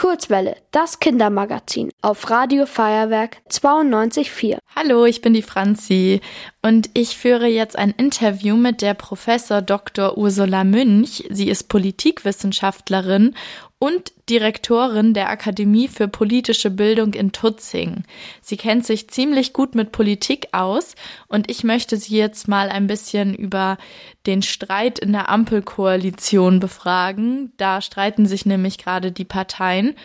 Kurzwelle, das Kindermagazin auf Radio Feuerwerk 92.4. Hallo, ich bin die Franzi und ich führe jetzt ein Interview mit der Professor Dr. Ursula Münch. Sie ist Politikwissenschaftlerin und Direktorin der Akademie für politische Bildung in Tutzing. Sie kennt sich ziemlich gut mit Politik aus und ich möchte Sie jetzt mal ein bisschen über den Streit in der Ampelkoalition befragen. Da streiten sich nämlich gerade die Parteien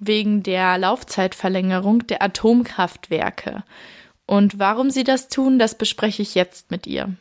wegen der Laufzeitverlängerung der Atomkraftwerke. Und warum sie das tun, das bespreche ich jetzt mit ihr.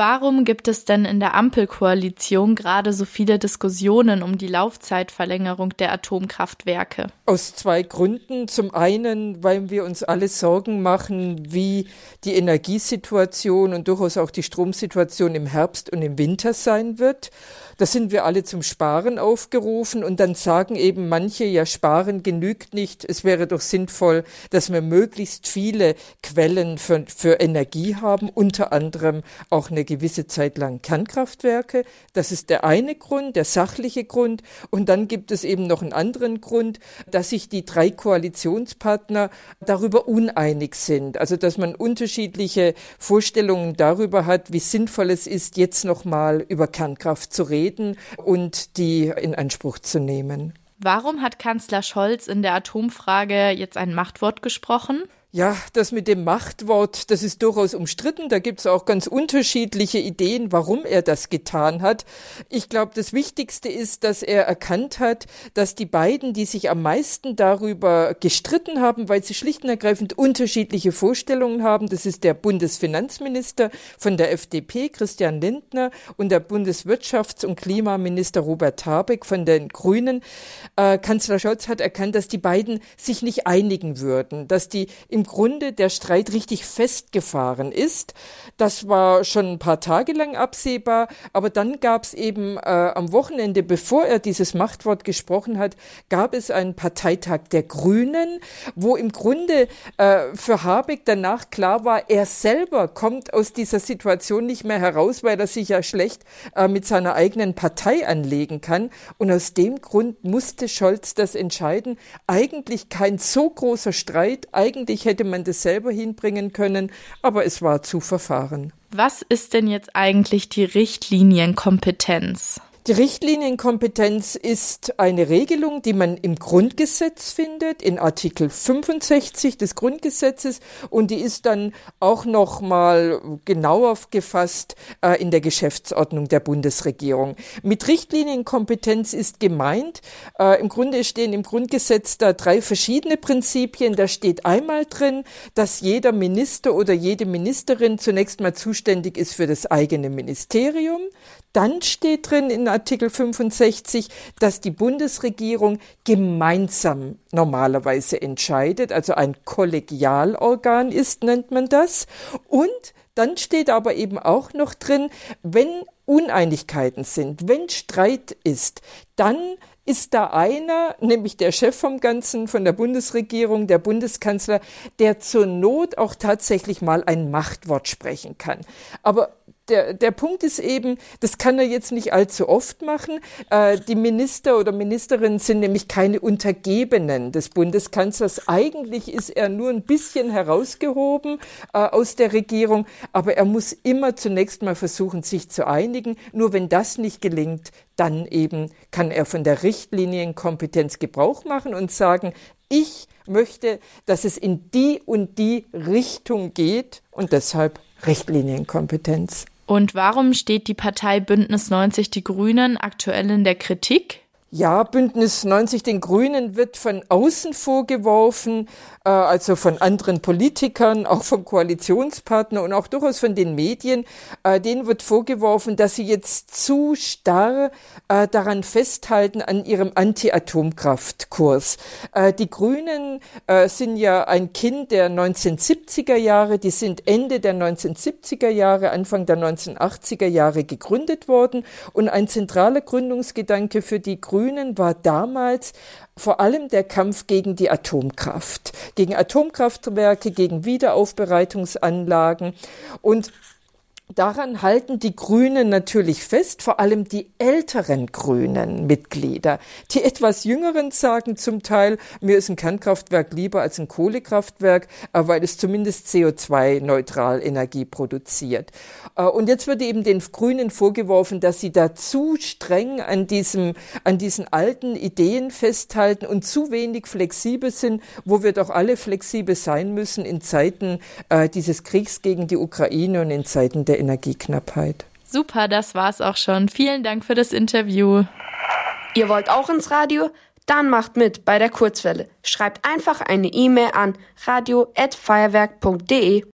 Warum gibt es denn in der Ampelkoalition gerade so viele Diskussionen um die Laufzeitverlängerung der Atomkraftwerke? Aus zwei Gründen. Zum einen, weil wir uns alle Sorgen machen, wie die Energiesituation und durchaus auch die Stromsituation im Herbst und im Winter sein wird. Da sind wir alle zum Sparen aufgerufen und dann sagen eben manche, ja, Sparen genügt nicht. Es wäre doch sinnvoll, dass wir möglichst viele Quellen für, für Energie haben, unter anderem auch eine gewisse Zeit lang Kernkraftwerke. Das ist der eine Grund, der sachliche Grund. Und dann gibt es eben noch einen anderen Grund, dass sich die drei Koalitionspartner darüber uneinig sind. Also, dass man unterschiedliche Vorstellungen darüber hat, wie sinnvoll es ist, jetzt nochmal über Kernkraft zu reden und die in Anspruch zu nehmen. Warum hat Kanzler Scholz in der Atomfrage jetzt ein Machtwort gesprochen? Ja, das mit dem Machtwort, das ist durchaus umstritten. Da gibt es auch ganz unterschiedliche Ideen, warum er das getan hat. Ich glaube, das Wichtigste ist, dass er erkannt hat, dass die beiden, die sich am meisten darüber gestritten haben, weil sie schlicht und ergreifend unterschiedliche Vorstellungen haben, das ist der Bundesfinanzminister von der FDP, Christian Lindner, und der Bundeswirtschafts- und Klimaminister Robert Habeck von den Grünen. Äh, Kanzler Scholz hat erkannt, dass die beiden sich nicht einigen würden, dass die im im Grunde der Streit richtig festgefahren ist. Das war schon ein paar Tage lang absehbar, aber dann gab es eben äh, am Wochenende, bevor er dieses Machtwort gesprochen hat, gab es einen Parteitag der Grünen, wo im Grunde äh, für Habeck danach klar war, er selber kommt aus dieser Situation nicht mehr heraus, weil er sich ja schlecht äh, mit seiner eigenen Partei anlegen kann. Und aus dem Grund musste Scholz das entscheiden. Eigentlich kein so großer Streit, eigentlich hätte man das selber hinbringen können, aber es war zu verfahren. Was ist denn jetzt eigentlich die Richtlinienkompetenz? Die Richtlinienkompetenz ist eine Regelung, die man im Grundgesetz findet, in Artikel 65 des Grundgesetzes, und die ist dann auch noch mal genauer gefasst äh, in der Geschäftsordnung der Bundesregierung. Mit Richtlinienkompetenz ist gemeint, äh, im Grunde stehen im Grundgesetz da drei verschiedene Prinzipien. Da steht einmal drin, dass jeder Minister oder jede Ministerin zunächst mal zuständig ist für das eigene Ministerium. Dann steht drin in Artikel 65, dass die Bundesregierung gemeinsam normalerweise entscheidet, also ein Kollegialorgan ist, nennt man das. Und dann steht aber eben auch noch drin, wenn Uneinigkeiten sind, wenn Streit ist, dann ist da einer, nämlich der Chef vom Ganzen, von der Bundesregierung, der Bundeskanzler, der zur Not auch tatsächlich mal ein Machtwort sprechen kann. Aber der, der Punkt ist eben, das kann er jetzt nicht allzu oft machen. Äh, die Minister oder Ministerinnen sind nämlich keine Untergebenen des Bundeskanzlers. Eigentlich ist er nur ein bisschen herausgehoben äh, aus der Regierung, aber er muss immer zunächst mal versuchen, sich zu einigen. Nur wenn das nicht gelingt, dann eben kann er von der Richtlinienkompetenz Gebrauch machen und sagen, ich möchte, dass es in die und die Richtung geht und deshalb Richtlinienkompetenz. Und warum steht die Partei Bündnis 90 Die Grünen aktuell in der Kritik? Ja, Bündnis 90 den Grünen wird von außen vorgeworfen, äh, also von anderen Politikern, auch vom Koalitionspartner und auch durchaus von den Medien. Äh, denen wird vorgeworfen, dass sie jetzt zu starr äh, daran festhalten an ihrem Anti-Atomkraftkurs. Äh, die Grünen äh, sind ja ein Kind der 1970er Jahre, die sind Ende der 1970er Jahre, Anfang der 1980er Jahre gegründet worden und ein zentraler Gründungsgedanke für die Grünen Grünen war damals vor allem der Kampf gegen die Atomkraft, gegen Atomkraftwerke, gegen Wiederaufbereitungsanlagen und daran halten die Grünen natürlich fest, vor allem die älteren Grünen Mitglieder. Die etwas jüngeren sagen zum Teil, mir ist ein Kernkraftwerk lieber als ein Kohlekraftwerk, äh, weil es zumindest CO2-neutral Energie produziert. Äh, und jetzt wird eben den Grünen vorgeworfen, dass sie da zu streng an diesem, an diesen alten Ideen festhalten und zu wenig flexibel sind, wo wir doch alle flexibel sein müssen in Zeiten äh, dieses Kriegs gegen die Ukraine und in Zeiten der Energieknappheit. Super, das war's auch schon. Vielen Dank für das Interview. Ihr wollt auch ins Radio? Dann macht mit bei der Kurzwelle. Schreibt einfach eine E-Mail an radio@feuerwerk.de.